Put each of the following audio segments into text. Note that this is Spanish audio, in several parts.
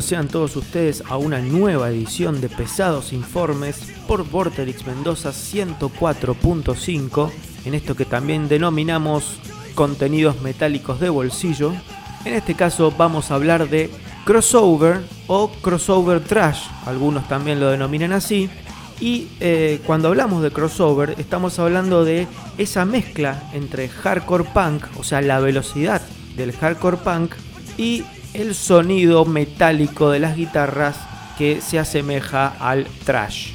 Sean todos ustedes a una nueva edición de Pesados Informes por Vorterix Mendoza 104.5, en esto que también denominamos contenidos metálicos de bolsillo. En este caso vamos a hablar de crossover o crossover trash, algunos también lo denominan así. Y eh, cuando hablamos de crossover estamos hablando de esa mezcla entre hardcore punk, o sea, la velocidad del hardcore punk y el sonido metálico de las guitarras que se asemeja al trash.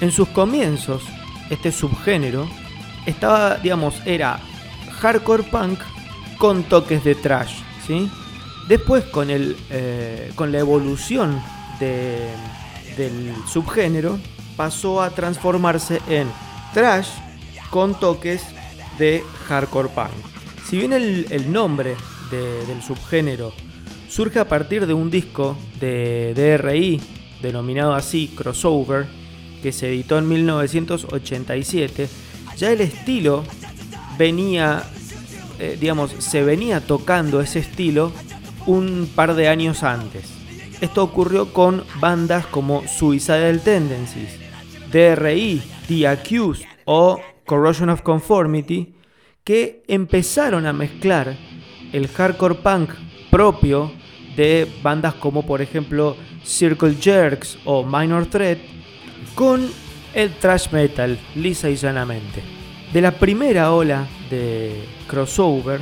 En sus comienzos, este subgénero estaba, digamos, era hardcore punk con toques de trash, ¿sí? Después, con, el, eh, con la evolución del subgénero, pasó a transformarse en trash con toques de hardcore punk. Si bien el, nombre del subgénero surge a partir de un disco de DRI denominado así Crossover, que se editó en 1987, ya el estilo venía, eh, digamos, se venía tocando ese estilo un par de años antes. Esto ocurrió con bandas como Suicidal Tendencies, DRI, The Accused o Corrosion of Conformity, que empezaron a mezclar el hardcore punk propio de bandas como por ejemplo Circle Jerks o Minor Threat con el thrash metal, lisa y llanamente. De la primera ola de crossover,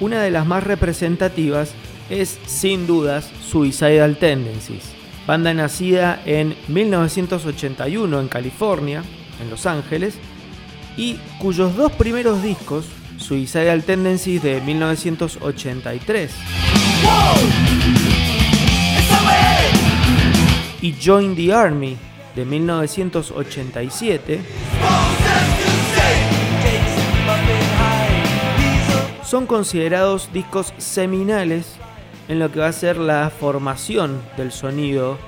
una de las más representativas es sin dudas Suicidal Tendencies, banda nacida en 1981 en California, en Los Ángeles, y cuyos dos primeros discos, Suicidal Tendencies de 1983 y Join the Army de 1987, son considerados discos seminales en lo que va a ser la formación del sonido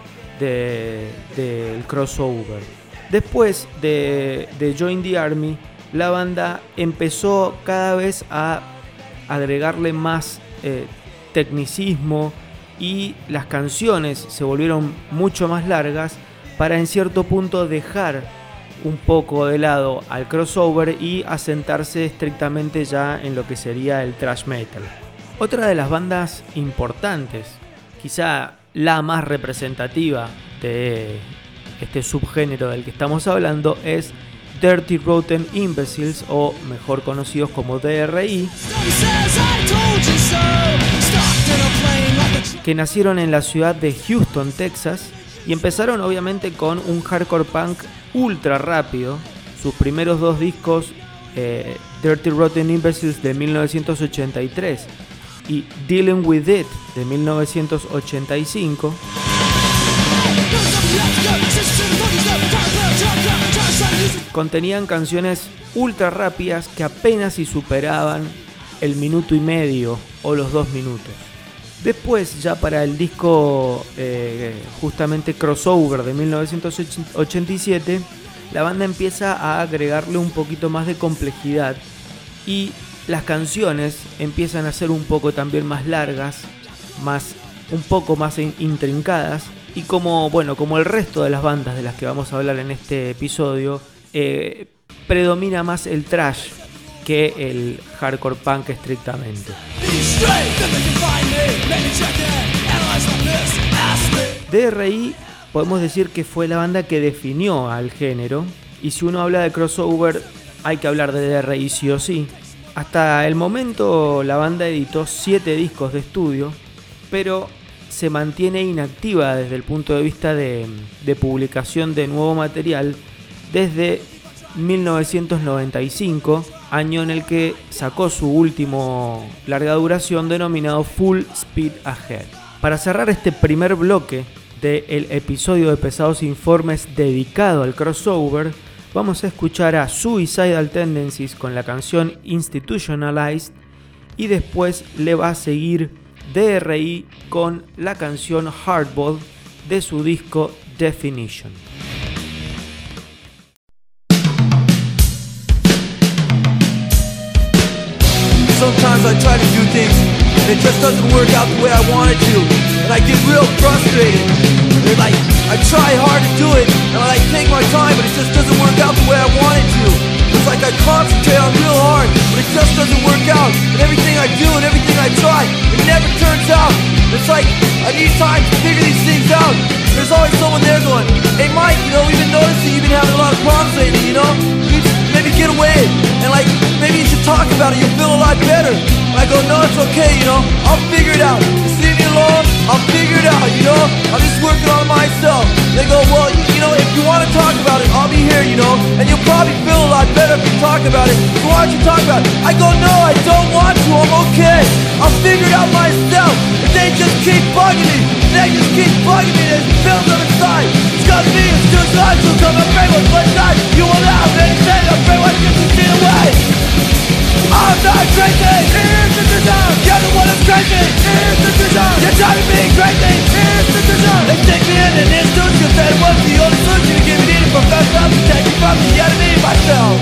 del crossover. Después de, Join the Army, la banda empezó cada vez a agregarle más eh, tecnicismo y las canciones se volvieron mucho más largas para en cierto punto dejar un poco de lado al crossover y asentarse estrictamente ya en lo que sería el thrash metal. Otra de las bandas importantes, quizá la más representativa de este subgénero del que estamos hablando es Dirty Rotten Imbeciles o mejor conocidos como DRI, que nacieron en la ciudad de Houston, Texas, y empezaron obviamente con un hardcore punk ultra rápido. Sus primeros dos discos, eh, Dirty Rotten Imbeciles de 1983 y Dealing with It de 1985, Contenían canciones ultra rápidas que apenas si superaban el minuto y medio o los dos minutos. Después, ya para el disco eh, justamente Crossover de 1987, la banda empieza a agregarle un poquito más de complejidad y las canciones empiezan a ser un poco también más largas, más un poco más intrincadas y como, bueno, como el resto de las bandas de las que vamos a hablar en este episodio, eh, predomina más el trash que el hardcore punk estrictamente. DRI podemos decir que fue la banda que definió al género y si uno habla de crossover hay que hablar de DRI sí o sí. Hasta el momento la banda editó 7 discos de estudio, pero se mantiene inactiva desde el punto de vista de, publicación de nuevo material desde 1995, año en el que sacó su último larga duración denominado Full Speed Ahead. Para cerrar este primer bloque del episodio de Pesados Informes dedicado al crossover, vamos a escuchar a Suicidal Tendencies con la canción Institutionalized y después le va a seguir DRI con la canción Hardball de su disco Definition. Sometimes I try to do things and it just doesn't work out the way I want it to. And I get real frustrated. And like, I try hard to do it and I like take my time, but it just doesn't work out the way I want it to. It's like I concentrate on real hard, but it just doesn't work out. And everything I do and everything I try, it never turns out. It's like I need time to figure these things out. There's always someone there going, hey Mike, you know, we've been noticing you've been having a lot of problems lately, you know? You maybe get away and like maybe you should talk about it, you'll feel a lot better. And I go, no, it's okay, you know, I'll figure it out. Just leave me alone, I'll figure it out, you know? I'm just working on myself. They go, well, you, you know, if you want to talk about it, I'll be here, you know, and you'll probably feel a lot better if you talk about it. So why don't you talk about it? I go, no, I don't want to, I'm okay. I'll figure it out myself. If they just keep bugging me, they just keep bugging me, there's bills on the side. It's got me, it's too hard to come and pray with one side. You will have anything, I'm afraid what you can see away. I'm not crazy, here's the design. You're the one that's crazy, here's the design. You're driving me crazy, here's the design. They stick me in an institution, said it was the only solution to give me needed up to take me from the enemy myself.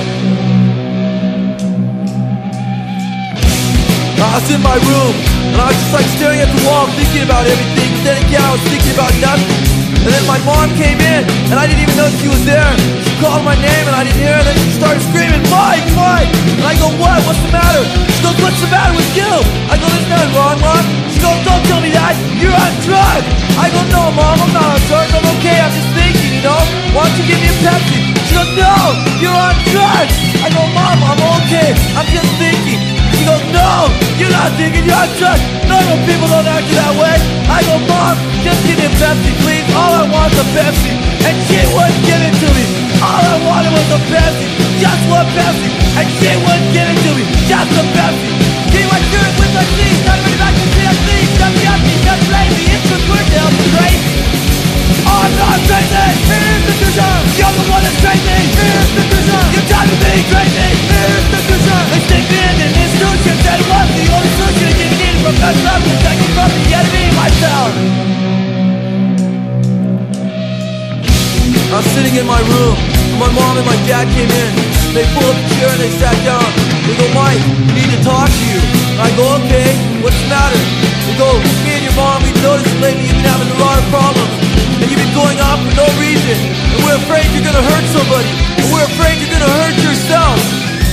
I was in my room, and I was just like staring at the wall, thinking about everything. Then again, I was thinking about nothing. And then my mom came in, and I didn't even know she was there. She called my name, and I didn't hear her. And then she started screaming, Mike, Mike! And I go, what? What's the matter? She goes, what's the matter with you? I go, there's nothing wrong, Mom. She goes, don't tell me that. You're on drugs. I go, no, Mom, I'm not on drugs. I'm okay. I'm just thinking, you know? Why don't you give me a Pepsi? She goes, no, you're on drugs. I go, Mom, I'm okay. I'm just thinking. She goes, no, you're not thinking you're drugs. Normal people don't act that way. I go, Mom, just give me a Pepsi, please. All I want is a Pepsi. And she wouldn't give it to me. All I wanted was a Pepsi. Just one Pepsi. And she wouldn't give it to me. Just a Pepsi. Give my shirt with my sleeves. Not really back to. Just the empty, just lazy. It's the quick to help me crazy. I'm. You're the one that's. You're crazy. Was the only solution the enemy myself. I was sitting in my room, my mom and my dad came in. They pulled up a chair and they sat down. They go, Mike, we need to talk to you. I go, okay, what's the matter? They go, me and your mom, we've noticed lately you've been having a lot of problems. Going off for no reason. And we're afraid you're gonna hurt somebody. And we're afraid you're gonna hurt yourself.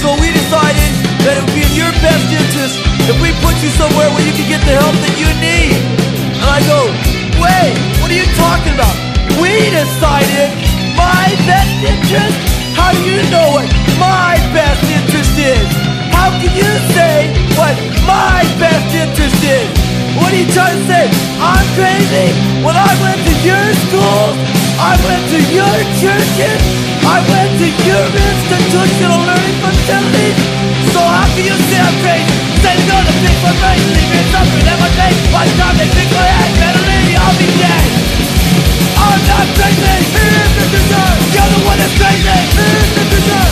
So we decided that it would be in your best interest if we put you somewhere where you can get the help that you need. And I go, wait, what are you talking about? We decided my best interest? How do you know what my best interest is? How can you say what my best interest is? What are you trying to say? I'm crazy? When I went schools, I went to your churches, I went to your institutional learning facilities. So how can you say I'm crazy? Say to pick my brain, leave me suffering my face. By the time they pick my head, leave I'll be dead. I'm not crazy, the. You're the one that's crazy, the.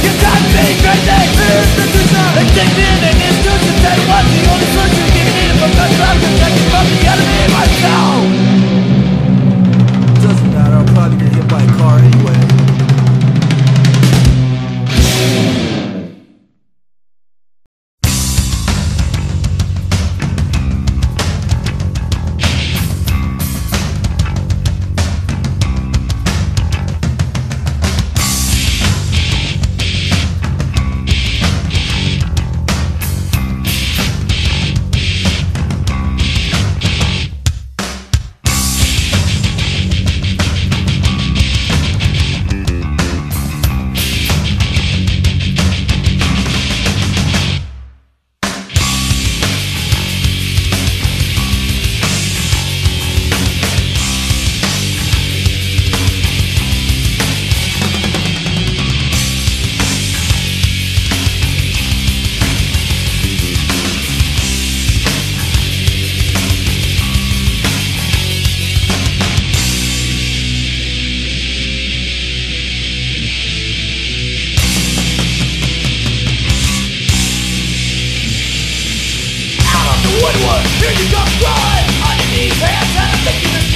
You got me crazy, the. They take me in and institution, say what the only to get it from protecting from the enemy myself. Get hit by car anyway. here you go, run Under these hands and I'm thinking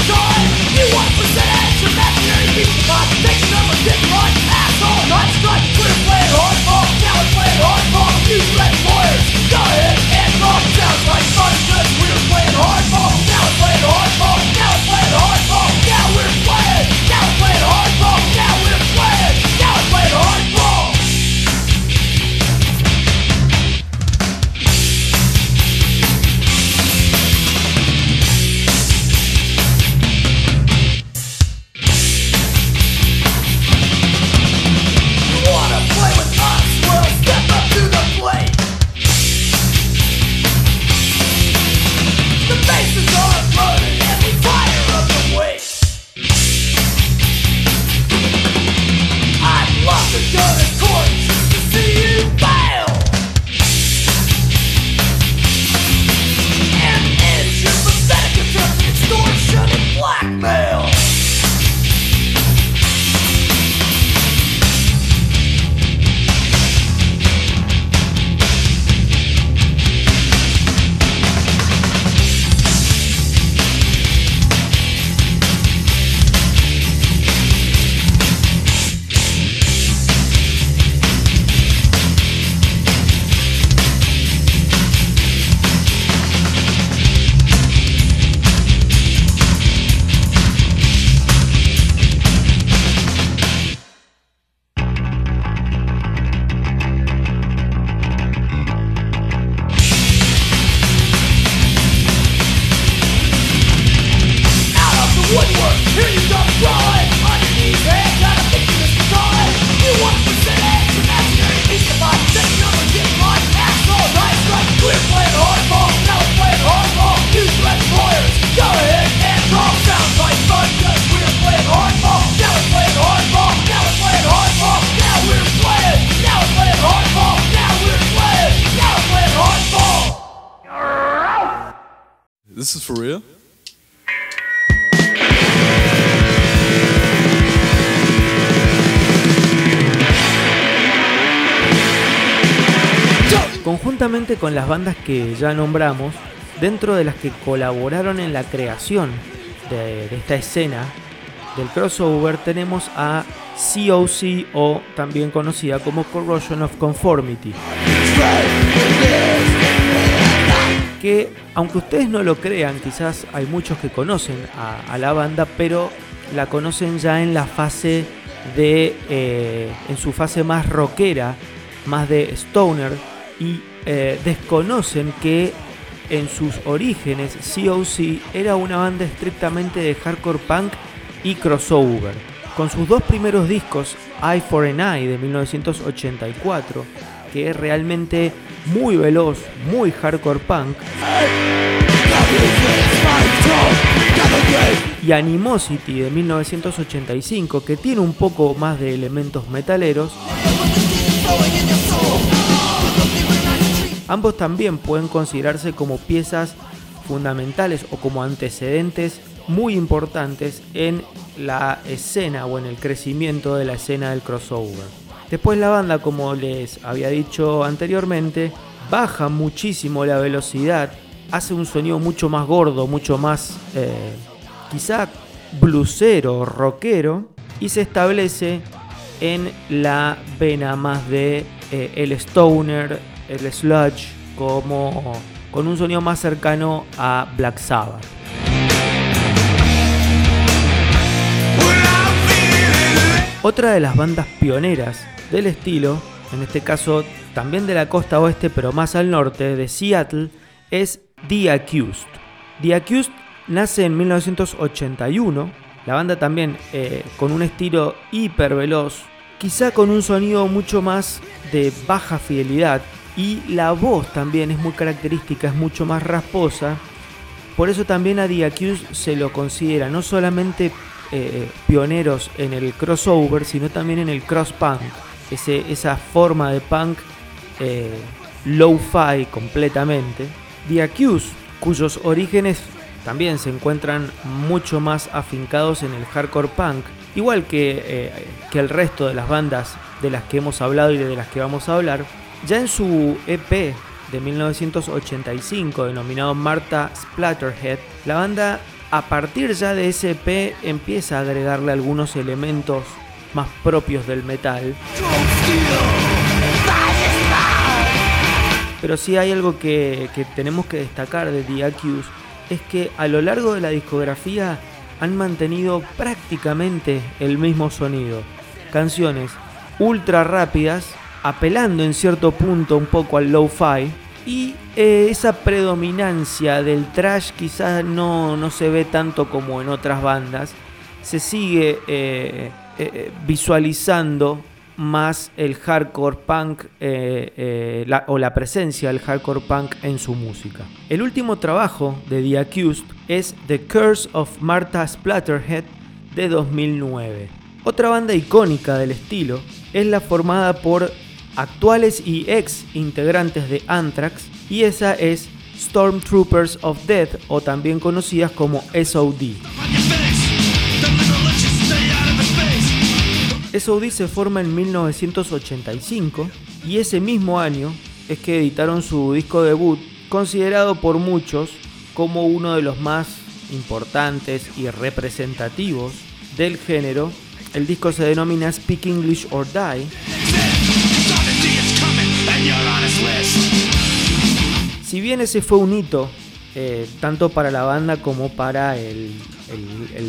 Conjuntamente con las bandas que ya nombramos, dentro de las que colaboraron en la creación de, de esta escena del crossover tenemos a COC o también conocida como Corrosion of Conformity. Que aunque ustedes no lo crean, quizás hay muchos que conocen a, la banda, pero la conocen ya en la fase de, eh, en su fase más rockera, más de stoner, y eh, desconocen que en sus orígenes COC era una banda estrictamente de hardcore punk y crossover. Con sus dos primeros discos, Eye for an Eye de 1984, que es realmente muy veloz, muy hardcore punk, y Animosity de 1985, que tiene un poco más de elementos metaleros, ambos también pueden considerarse como piezas fundamentales o como antecedentes muy importantes en la escena o en el crecimiento de la escena del crossover. Después la banda, como les había dicho anteriormente, baja muchísimo la velocidad, hace un sonido mucho más gordo, mucho más eh, quizá blusero, rockero, y se establece en la vena más de eh, el stoner, el sludge, como con un sonido más cercano a Black Sabbath. Otra de las bandas pioneras del estilo, en este caso también de la costa oeste pero más al norte, de Seattle, es The Accused. The Accused nace en 1981, la banda también eh, con un estilo hiper veloz, quizá con un sonido mucho más de baja fidelidad y la voz también es muy característica, es mucho más rasposa. Por eso también a The Accused se lo considera no solamente eh, pioneros en el crossover, sino también en el cross punk, esa forma de punk eh, low-fi completamente. The Accused, cuyos orígenes también se encuentran mucho más afincados en el hardcore punk, igual que, eh, que el resto de las bandas de las que hemos hablado y de las que vamos a hablar, ya en su EP de 1985 denominado Marta Splatterhead, la banda a partir ya de ese EP empieza a agregarle algunos elementos más propios del metal. Pero sí hay algo que, que tenemos que destacar de The Accused, es que a lo largo de la discografía han mantenido prácticamente el mismo sonido. Canciones ultra rápidas, apelando en cierto punto un poco al lo-fi, y eh, esa predominancia del trash quizás no, no, se ve tanto como en otras bandas. Se sigue eh, eh, visualizando más el hardcore punk la, o la presencia del hardcore punk en su música. El último trabajo de The Accused es The Curse of Martha Splatterhead de 2009. Otra banda icónica del estilo es la formada por actuales y ex integrantes de Anthrax, y esa es Stormtroopers of Death, o también conocidas como SOD. SOD se forma en 1985 y ese mismo año es que editaron su disco debut, considerado por muchos como uno de los más importantes y representativos del género. El disco se denomina Speak English or Die si bien ese fue un hito, eh, tanto para la banda como para el,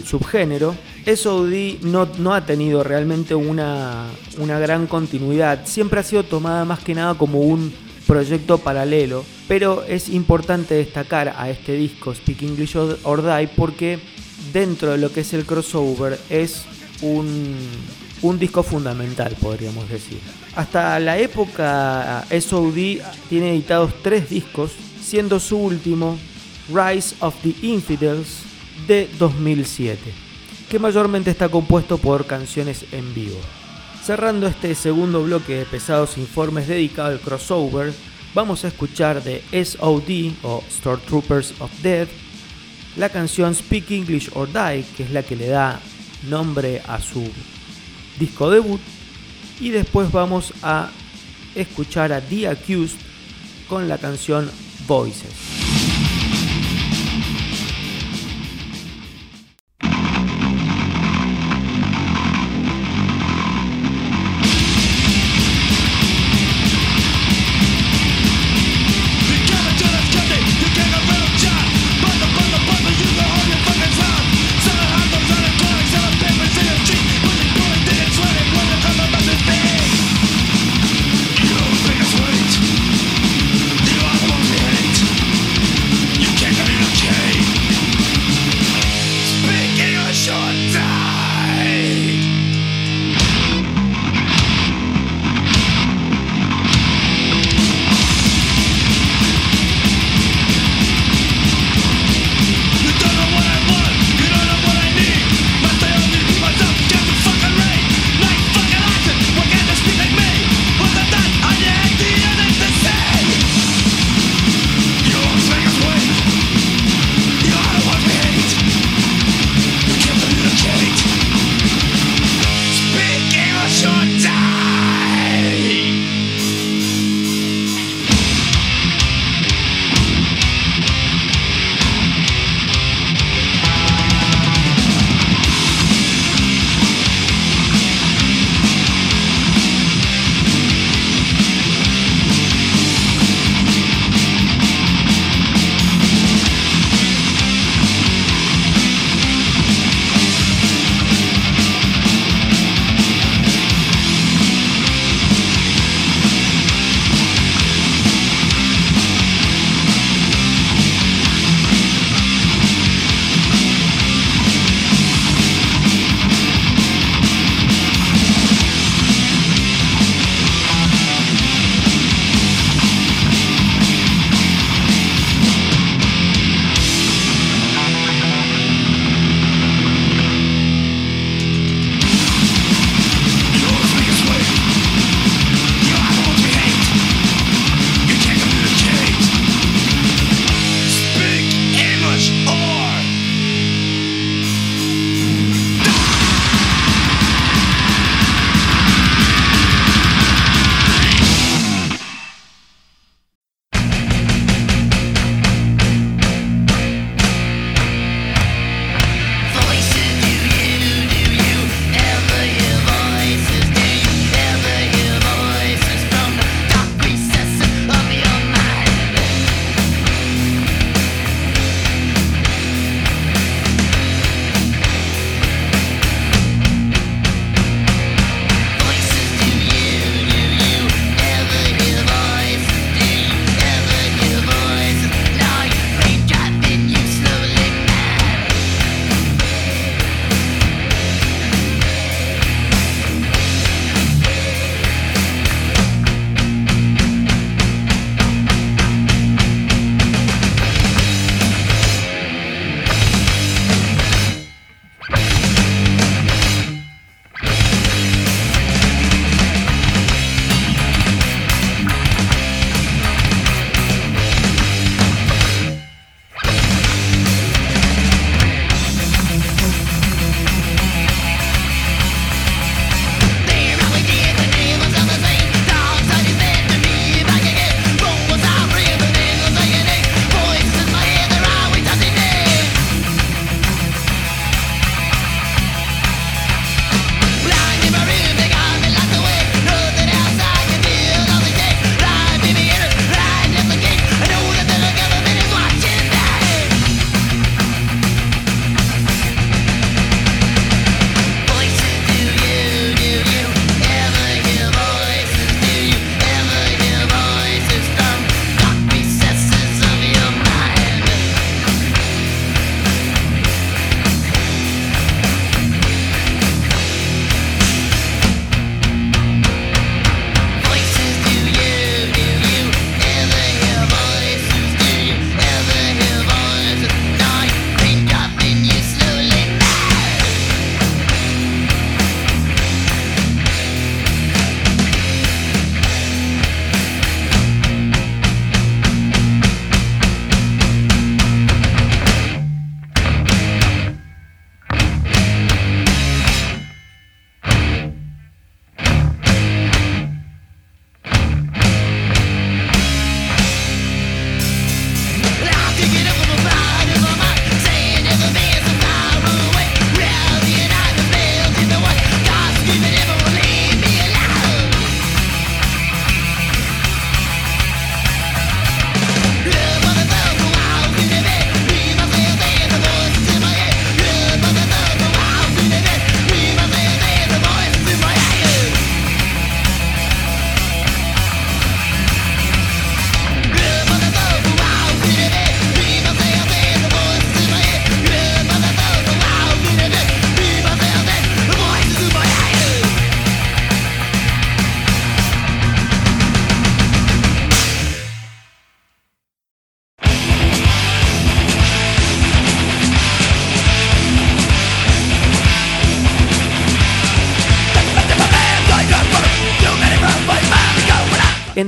subgénero, SOD no, no, ha tenido realmente una, una gran continuidad. Siempre ha sido tomada más que nada como un proyecto paralelo, pero es importante destacar a este disco Speak English or Die porque dentro de lo que es el crossover es un, un disco fundamental, podríamos decir. Hasta la época SOD tiene editados tres discos, siendo su último Rise of the Infidels de 2007, que mayormente está compuesto por canciones en vivo. Cerrando este segundo bloque de pesados informes dedicado al crossover, vamos a escuchar de SOD o Stormtroopers of Death la canción Speak English or Die, que es la que le da nombre a su disco debut. Y después vamos a escuchar a The Accused con la canción Voices.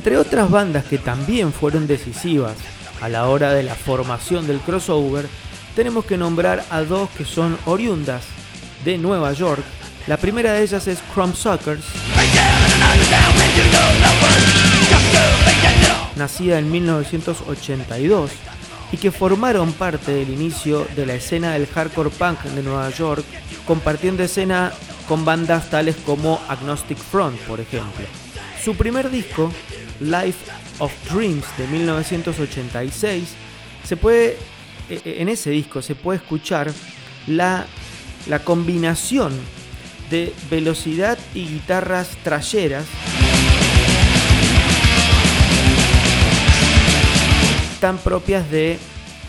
Entre otras bandas que también fueron decisivas a la hora de la formación del crossover, tenemos que nombrar a dos que son oriundas de Nueva York. La primera de ellas es Suckers, nacida en 1982 y que formaron parte del inicio de la escena del hardcore punk de Nueva York, compartiendo escena con bandas tales como Agnostic Front, por ejemplo. Su primer disco, Life of Dreams de 1986, se puede, e, e, en ese disco se puede escuchar la, la combinación de velocidad y guitarras trayeras tan propias de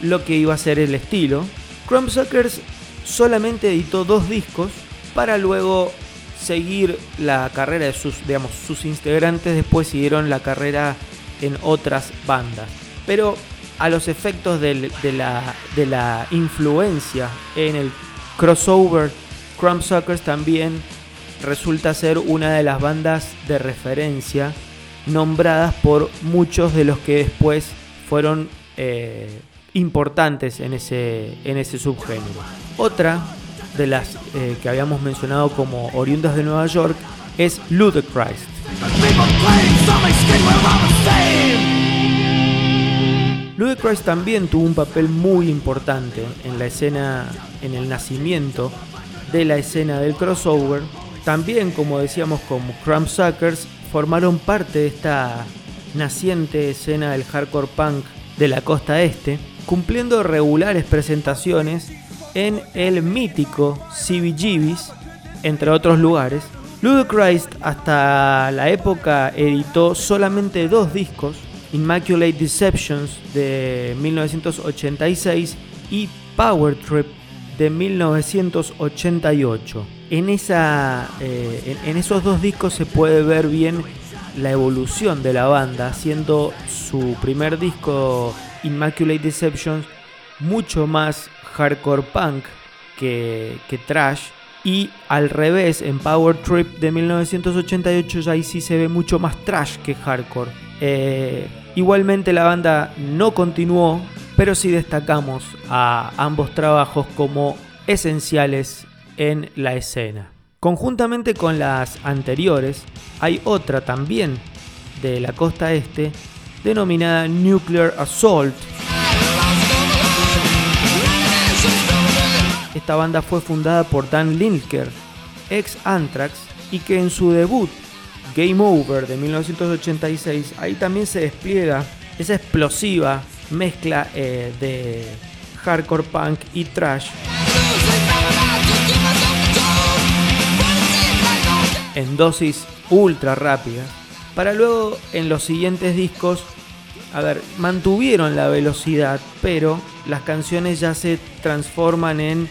lo que iba a ser el estilo. Crumbsuckers solamente editó dos discos para luego seguir la carrera de sus, digamos, sus integrantes, después siguieron la carrera en otras bandas. Pero a los efectos de, la, de la influencia en el crossover, Crumbsuckers también resulta ser una de las bandas de referencia nombradas por muchos de los que después fueron eh, importantes en ese, en ese subgénero. Otra de las eh, que habíamos mencionado como oriundas de Nueva York es Ludacris. Ludacris también tuvo un papel muy importante en la escena, en el nacimiento de la escena del crossover. También, como decíamos, como Suckers formaron parte de esta naciente escena del hardcore punk de la costa este, cumpliendo regulares presentaciones en el mítico CBGB's, entre otros lugares. Ludacris hasta la época editó solamente dos discos, Immaculate Deceptions de 1986 y Power Trip de 1988. En, esa, eh, en esos dos discos se puede ver bien la evolución de la banda, siendo su primer disco Immaculate Deceptions mucho más hardcore punk que, trash. Y al revés, en Power Trip de 1988 ya ahí sí se ve mucho más trash que hardcore. Eh, igualmente la banda no continuó, pero sí destacamos a ambos trabajos como esenciales en la escena. Conjuntamente con las anteriores, hay otra también de la costa este, denominada Nuclear Assault. Esta banda fue fundada por Dan Lindker, ex Anthrax, y que en su debut, Game Over de 1986, ahí también se despliega esa explosiva mezcla eh, de hardcore punk y trash en dosis ultra rápidas, para luego en los siguientes discos, a ver, mantuvieron la velocidad, pero las canciones ya se transforman en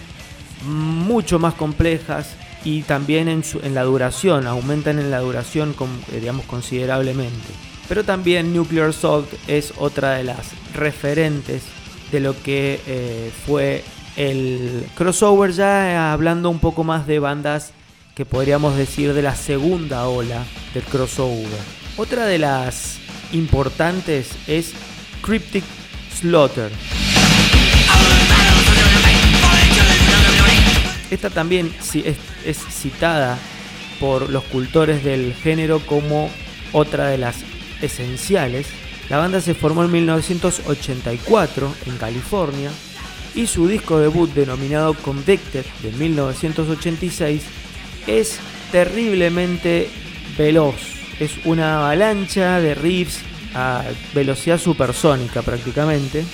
mucho más complejas y también en, la duración, aumentan en la duración eh, digamos, considerablemente. Pero también Nuclear Salt es otra de las referentes de lo que eh, fue el crossover, ya hablando un poco más de bandas que podríamos decir de la segunda ola del crossover. Otra de las importantes es Cryptic Slaughter. Esta también es, citada por los cultores del género como otra de las esenciales. La banda se formó en 1984 en California y su disco debut denominado Convicted de 1986 es terriblemente veloz. Es una avalancha de riffs a velocidad supersónica prácticamente.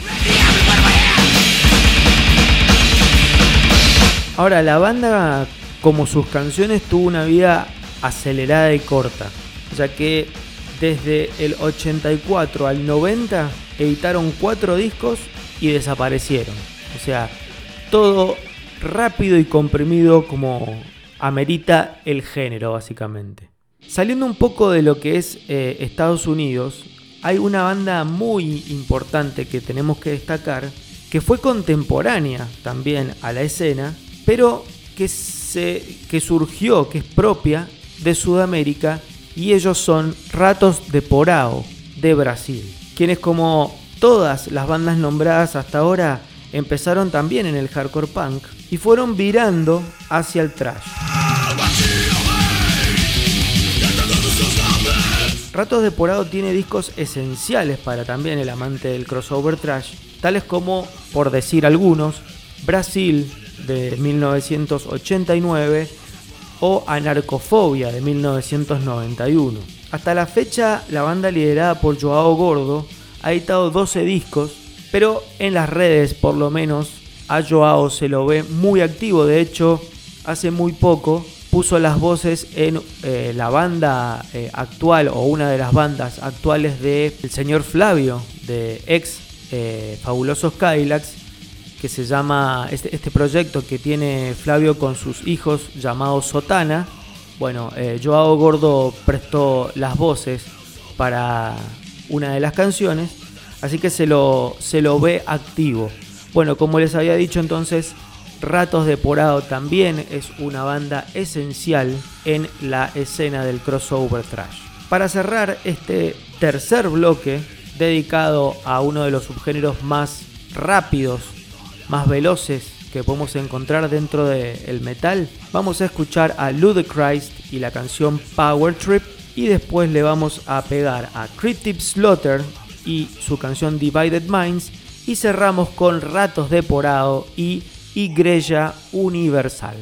Ahora, la banda, como sus canciones, tuvo una vida acelerada y corta, ya que desde el 84 al 90 editaron cuatro discos y desaparecieron. O sea, todo rápido y comprimido como amerita el género, básicamente. Saliendo un poco de lo que es eh, Estados Unidos, hay una banda muy importante que tenemos que destacar, que fue contemporánea también a la escena, pero que, se, que surgió, que es propia de Sudamérica y ellos son Ratos de Porao de Brasil, quienes como todas las bandas nombradas hasta ahora empezaron también en el hardcore punk y fueron virando hacia el trash. Ratos de Porado tiene discos esenciales para también el amante del crossover trash, tales como, por decir algunos, Brasil de 1989 o Anarcofobia de 1991. Hasta la fecha, la banda liderada por Joao Gordo ha editado 12 discos, pero en las redes por lo menos a Joao se lo ve muy activo, de hecho hace muy poco puso las voces en eh, la banda eh, actual o una de las bandas actuales de el señor Flavio de ex eh, Fabulosos Cadillacs que se llama este, este, proyecto que tiene Flavio con sus hijos llamado Sotana bueno Joao Gordo prestó las voces para una de las canciones así que se lo, se lo ve activo bueno como les había dicho entonces Ratos de Porado también es una banda esencial en la escena del crossover trash. Para cerrar este tercer bloque dedicado a uno de los subgéneros más rápidos, más veloces que podemos encontrar dentro del metal, vamos a escuchar a Ludacris y la canción Power Trip y después le vamos a pegar a Cryptic Slaughter y su canción Divided Minds y cerramos con Ratos de Porado y Igreja Universal.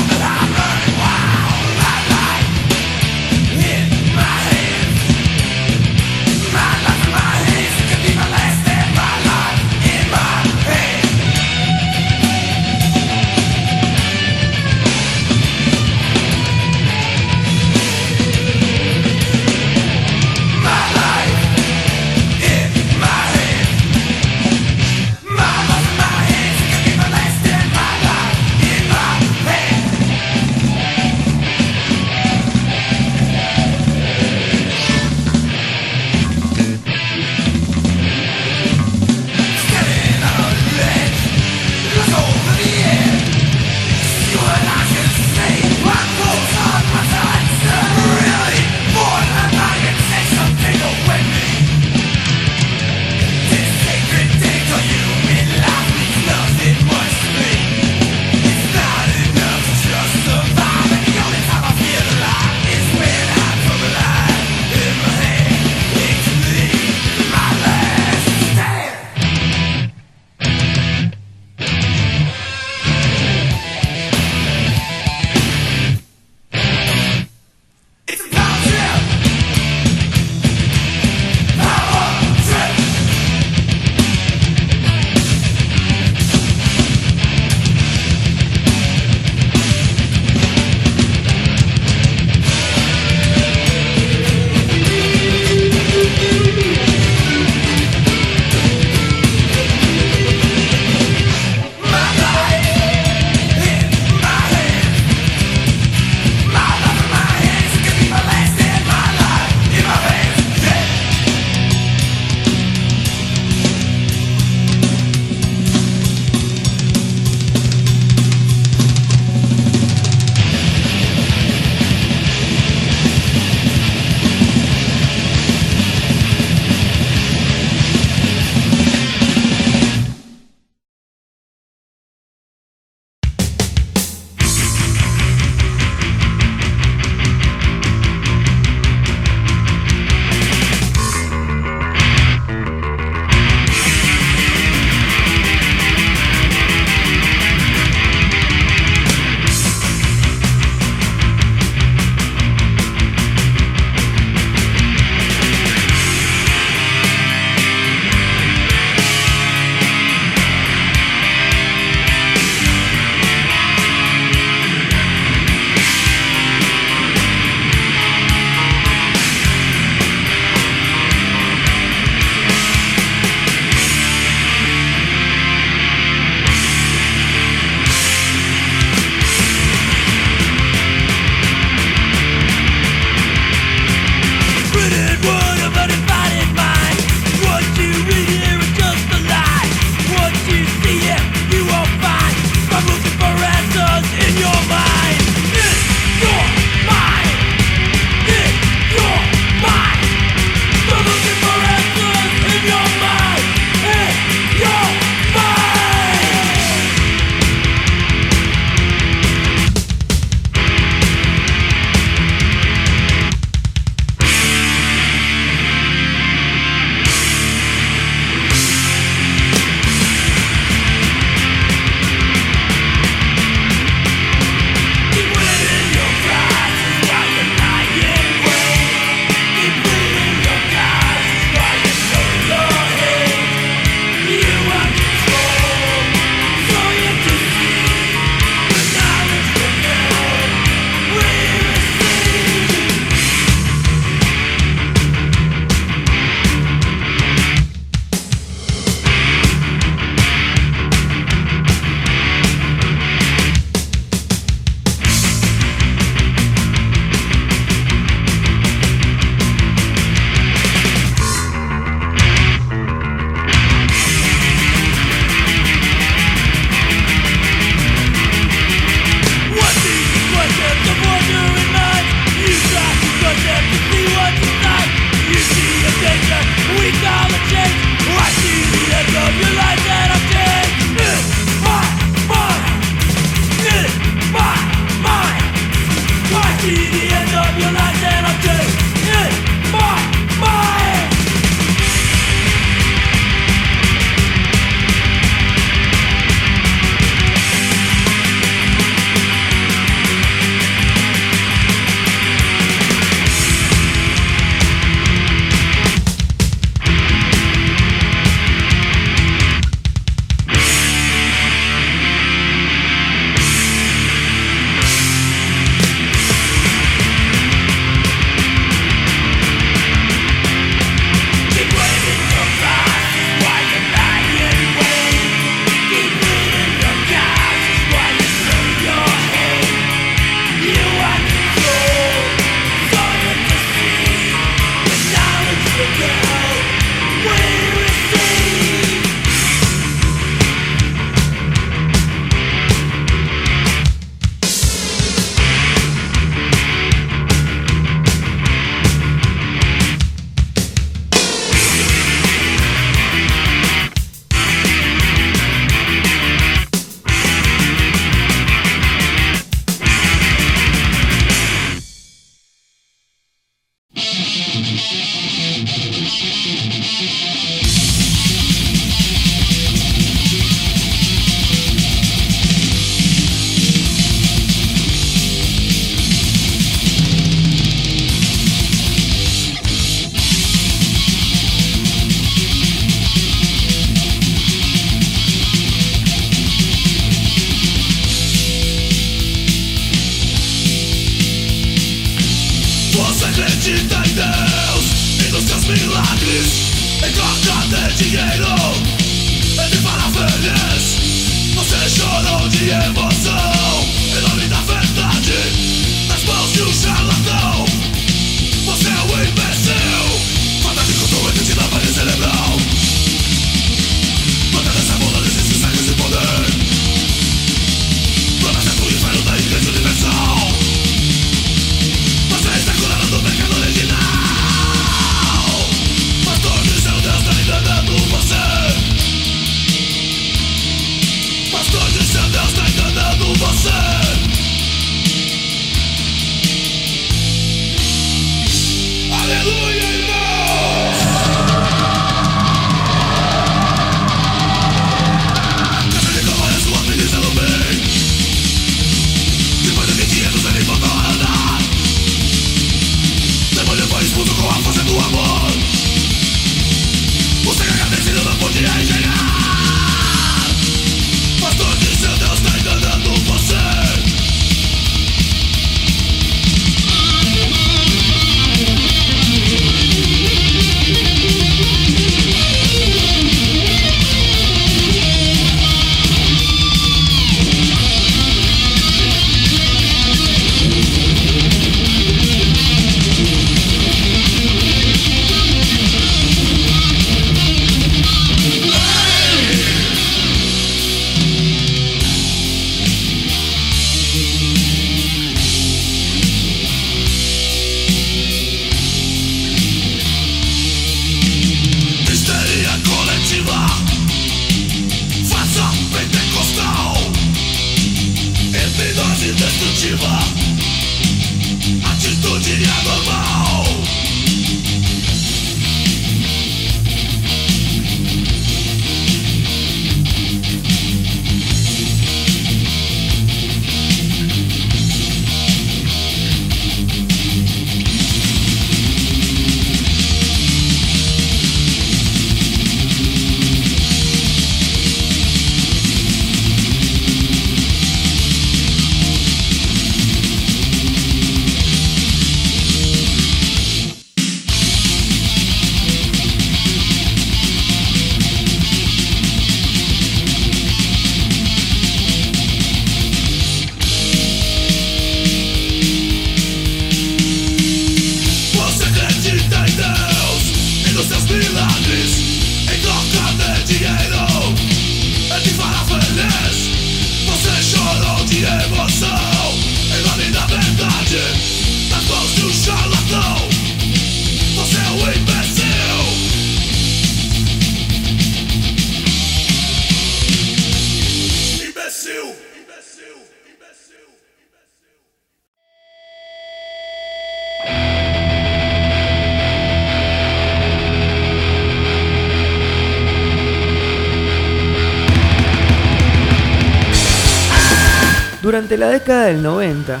Durante la década del 90,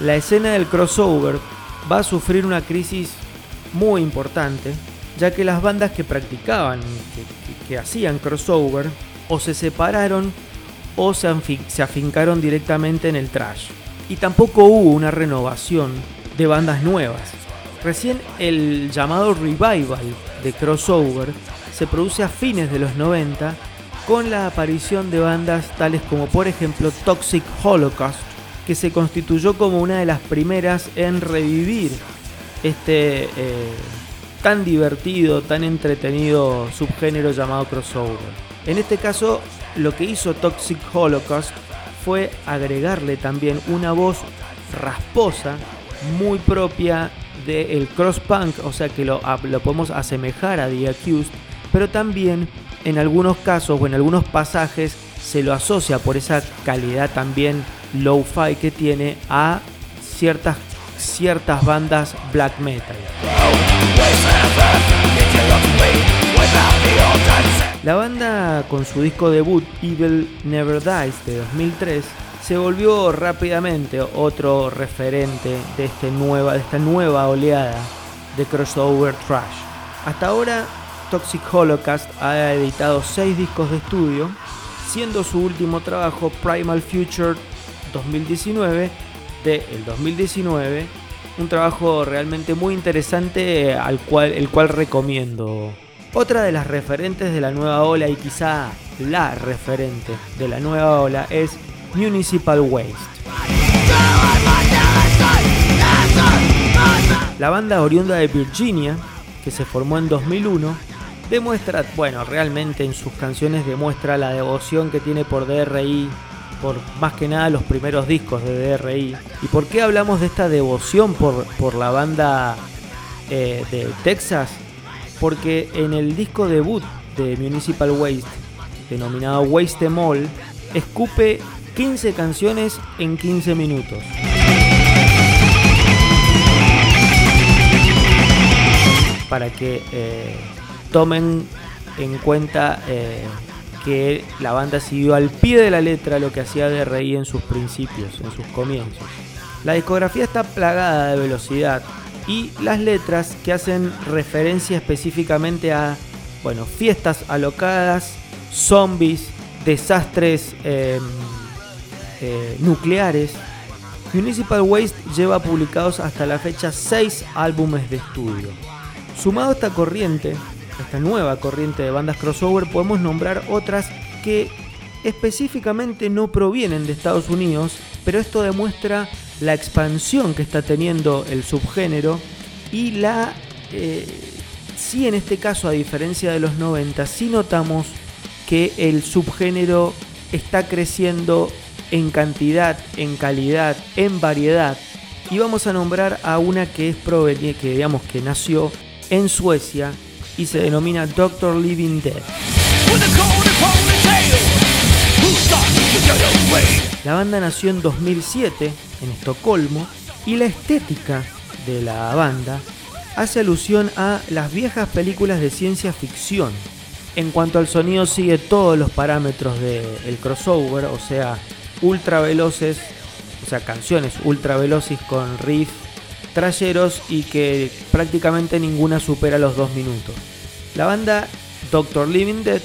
la escena del crossover va a sufrir una crisis muy importante, ya que las bandas que practicaban, que, hacían crossover, o se separaron o se, se afincaron directamente en el trash. Y tampoco hubo una renovación de bandas nuevas. Recién el llamado revival de crossover se produce a fines de los 90 con la aparición de bandas tales como por ejemplo Toxic Holocaust, que se constituyó como una de las primeras en revivir este eh, tan divertido, tan entretenido subgénero llamado crossover. En este caso, lo que hizo Toxic Holocaust fue agregarle también una voz rasposa, muy propia del cross punk, o sea que lo, lo podemos asemejar a The Accused, pero también en algunos casos o en algunos pasajes se lo asocia por esa calidad también low-fi que tiene a ciertas, ciertas bandas black metal. La banda con su disco debut Evil Never Dies de 2003 se volvió rápidamente otro referente de, este de esta nueva oleada de crossover trash. Hasta ahora Toxic Holocaust ha editado seis discos de estudio, siendo su último trabajo Primal Future 2019 de el 2019 Un trabajo realmente muy interesante al cual, el cual recomiendo. Otra de las referentes de la nueva ola y quizá la referente de la nueva ola es Municipal Waste. La banda oriunda de Virginia, que se formó en 2001, demuestra, bueno, realmente en sus canciones demuestra la devoción que tiene por DRI, por más que nada los primeros discos de DRI. ¿Y por qué hablamos de esta devoción por, por la banda eh, de Texas? Porque en el disco debut de Municipal Waste, denominado Waste Em All, escupe 15 canciones en 15 minutos. Para que eh, tomen en cuenta eh, que la banda siguió al pie de la letra lo que hacía de reír en sus principios, en sus comienzos. La discografía está plagada de velocidad y las letras que hacen referencia específicamente a bueno, fiestas alocadas, zombies, desastres eh, eh, nucleares. Municipal Waste lleva publicados hasta la fecha 6 álbumes de estudio. Sumado esta corriente, esta nueva corriente de bandas crossover, podemos nombrar otras que específicamente no provienen de Estados Unidos, pero esto demuestra la expansión que está teniendo el subgénero y la... Eh, sí en este caso, a diferencia de los 90, sí notamos que el subgénero está creciendo en cantidad, en calidad, en variedad. Y vamos a nombrar a una que es proveniente, que digamos que nació en Suecia y se denomina Doctor Living Dead. La banda nació en 2007 en Estocolmo y la estética de la banda hace alusión a las viejas películas de ciencia ficción. En cuanto al sonido sigue todos los parámetros del crossover, o sea, ultra veloces, o sea, canciones ultra veloces con riff trayeros y que prácticamente ninguna supera los dos minutos. La banda Doctor Living Dead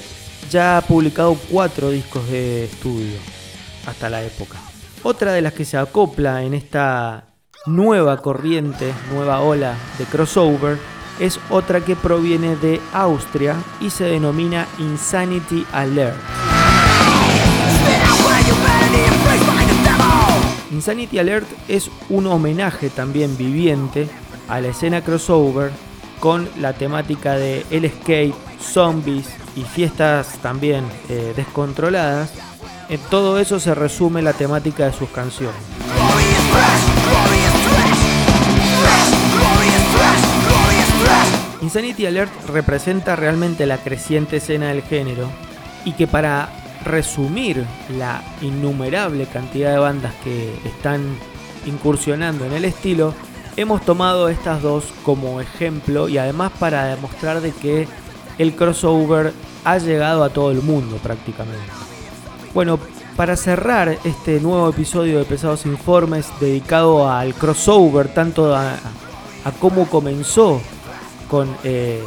ya ha publicado cuatro discos de estudio hasta la época. Otra de las que se acopla en esta nueva corriente, nueva ola de crossover, es otra que proviene de Austria y se denomina Insanity Alert. Insanity Alert es un homenaje también viviente a la escena crossover con la temática de el skate, zombies y fiestas también eh, descontroladas. En todo eso se resume la temática de sus canciones. Insanity Alert representa realmente la creciente escena del género y que para resumir la innumerable cantidad de bandas que están incursionando en el estilo, hemos tomado estas dos como ejemplo y además para demostrar de que el crossover ha llegado a todo el mundo prácticamente. Bueno, para cerrar este nuevo episodio de Pesados Informes dedicado al crossover, tanto a, cómo comenzó con, eh,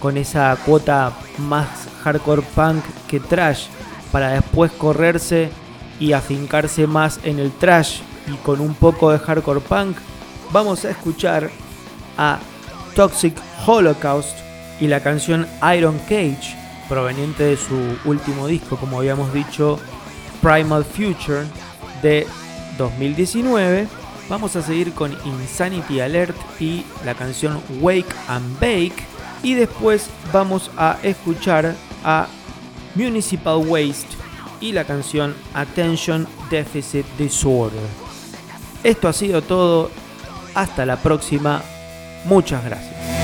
con esa cuota más hardcore punk que trash, para después correrse y afincarse más en el trash y con un poco de hardcore punk, vamos a escuchar a Toxic Holocaust y la canción Iron Cage, proveniente de su último disco, como habíamos dicho, Primal Future, de 2019. Vamos a seguir con Insanity Alert y la canción Wake and Bake. Y después vamos a escuchar a Municipal Waste y la canción Attention Deficit Disorder. Esto ha sido todo. Hasta la próxima. Muchas gracias.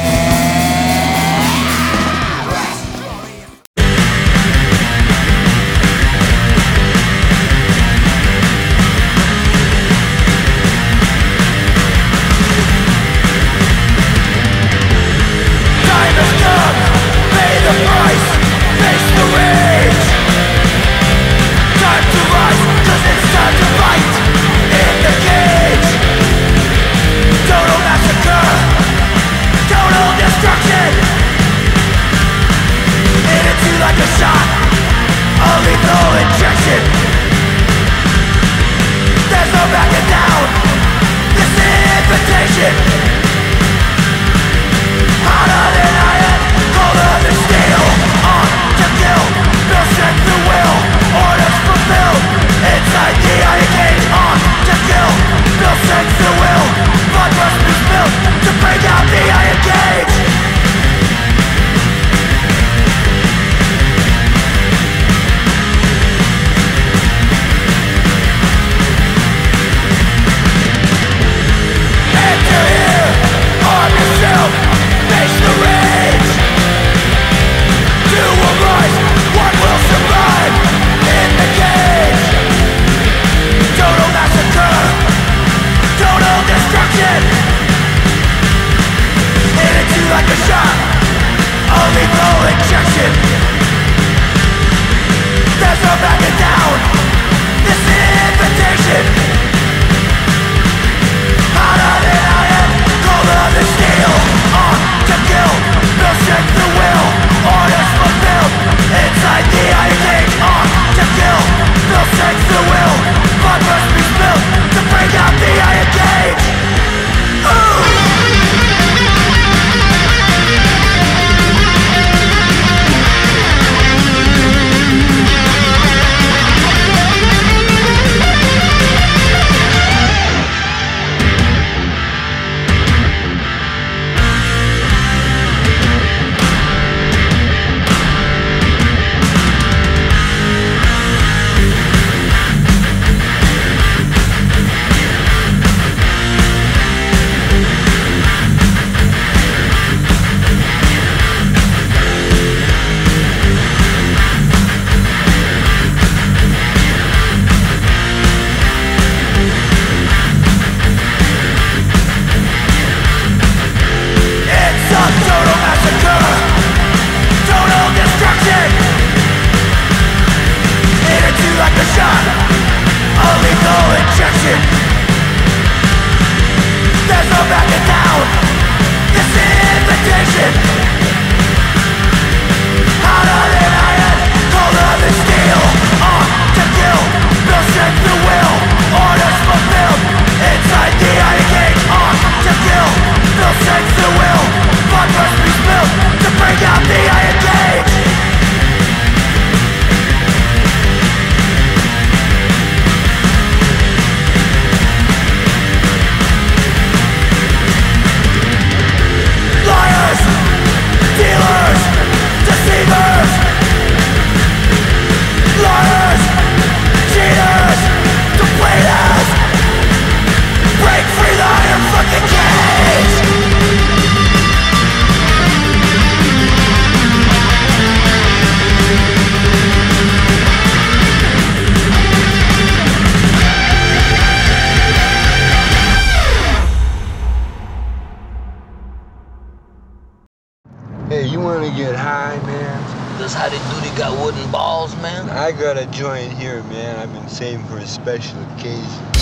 Special occasion.